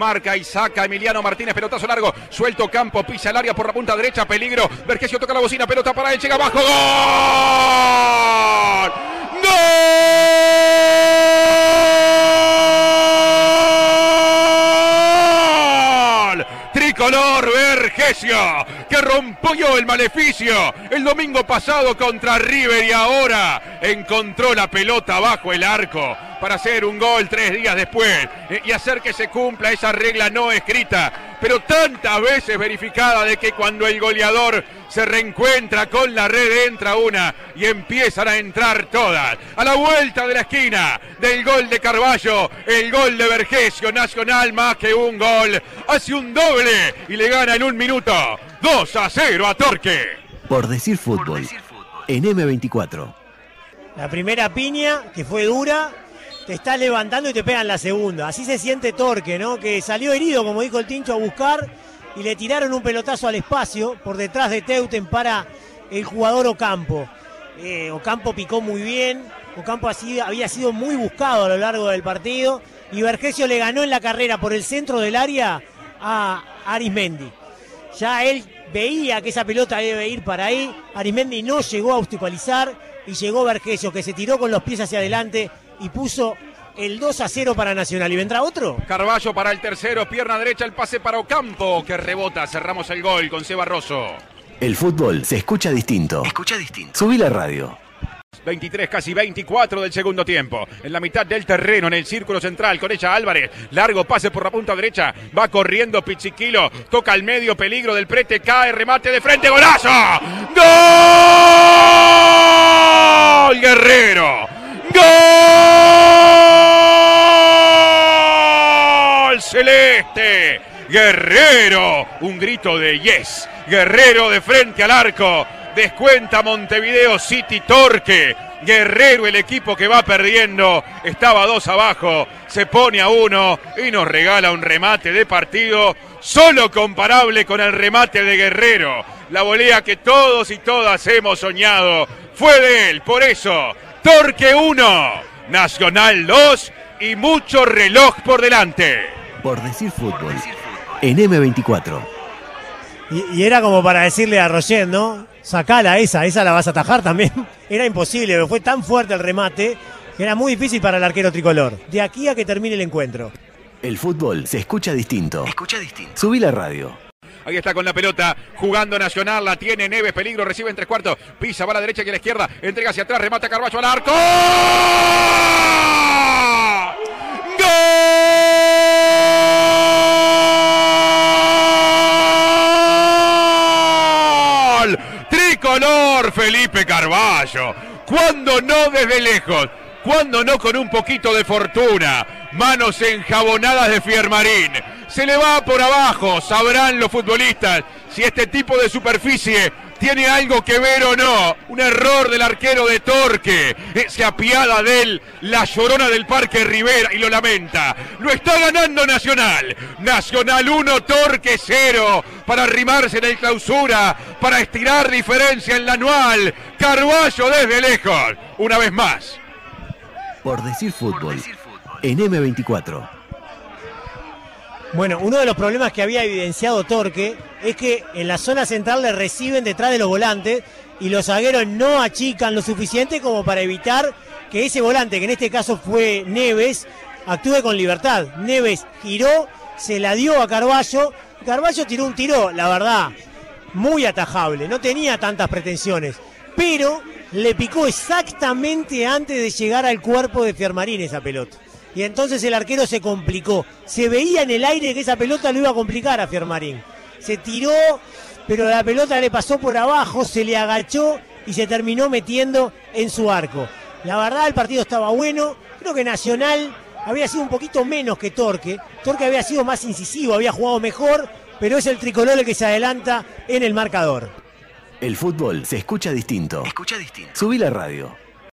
Marca y saca Emiliano Martínez, pelotazo largo. Suelto campo, pisa el área por la punta derecha, peligro. Vergesio toca la bocina, pelota para él, llega abajo. ¡Gol! Vergesio, que rompió el maleficio. El domingo pasado contra River y ahora encontró la pelota bajo el arco para hacer un gol tres días después. Y hacer que se cumpla esa regla no escrita, pero tantas veces verificada de que cuando el goleador se reencuentra con la red entra una y empiezan a entrar todas. A la vuelta de la esquina del gol de Carballo, el gol de Vergesio Nacional más que un gol, hace un doble y le gana en un minuto 2 a 0 a Torque. Por decir fútbol, en M24. La primera piña, que fue dura, te está levantando y te pegan la segunda. Así se siente Torque, ¿no? Que salió herido, como dijo el Tincho, a buscar y le tiraron un pelotazo al espacio por detrás de Teuten para el jugador Ocampo. Eh, Ocampo picó muy bien, Ocampo había sido muy buscado a lo largo del partido y Vergesio le ganó en la carrera por el centro del área a Arismendi. Ya él veía que esa pelota debe ir para ahí, Arismendi no llegó a obstaculizar y llegó Vergesio que se tiró con los pies hacia adelante y puso el 2 a 0 para Nacional. ¿Y vendrá otro? Carballo para el tercero, pierna derecha, el pase para Ocampo, que rebota. Cerramos el gol con Seba Rosso. El fútbol se escucha distinto. Escucha distinto. Subí la radio. 23, casi 24 del segundo tiempo. En la mitad del terreno, en el círculo central, con ella Álvarez. Largo pase por la punta derecha. Va corriendo Pichiquilo. Toca al medio, peligro del prete. Cae, remate de frente, golazo. ¡Gol! Guerrero. Celeste. Guerrero. Un grito de yes. Guerrero de frente al arco. Descuenta Montevideo City Torque. Guerrero, el equipo que va perdiendo, estaba dos abajo, se pone a uno y nos regala un remate de partido solo comparable con el remate de Guerrero. La volea que todos y todas hemos soñado fue de él. Por eso, Torque 1, Nacional 2 y mucho reloj por delante. Por decir fútbol, en M24. Y, y era como para decirle a Roger, ¿no? Sacala esa, esa la vas a atajar también. Era imposible, pero fue tan fuerte el remate que era muy difícil para el arquero tricolor. De aquí a que termine el encuentro. El fútbol se escucha distinto. Escucha distinto. Subí la radio. Ahí está con la pelota, jugando Nacional, la tiene Neves, peligro, recibe en tres cuartos, pisa, va a la derecha y a la izquierda, entrega hacia atrás, remata Carballo al arco. Tricolor Felipe Carballo. Cuando no desde lejos, cuando no con un poquito de fortuna. Manos enjabonadas de Fiermarín. Se le va por abajo, sabrán los futbolistas si este tipo de superficie tiene algo que ver o no. Un error del arquero de Torque. Eh, Se apiada de él la llorona del Parque Rivera y lo lamenta. Lo está ganando Nacional. Nacional 1, Torque 0. Para arrimarse en el clausura. Para estirar diferencia en la anual. Carballo desde lejos. Una vez más. Por decir fútbol, en M24. Bueno, uno de los problemas que había evidenciado Torque es que en la zona central le reciben detrás de los volantes y los zagueros no achican lo suficiente como para evitar que ese volante, que en este caso fue Neves, actúe con libertad. Neves giró, se la dio a Carballo. Carballo tiró un tiro, la verdad, muy atajable, no tenía tantas pretensiones, pero le picó exactamente antes de llegar al cuerpo de Fiermarín esa pelota. Y entonces el arquero se complicó. Se veía en el aire que esa pelota lo iba a complicar a Fiermarín. Se tiró, pero la pelota le pasó por abajo, se le agachó y se terminó metiendo en su arco. La verdad el partido estaba bueno. Creo que Nacional había sido un poquito menos que Torque. Torque había sido más incisivo, había jugado mejor, pero es el tricolor el que se adelanta en el marcador. El fútbol se escucha distinto. Escucha distinto. Subí la radio.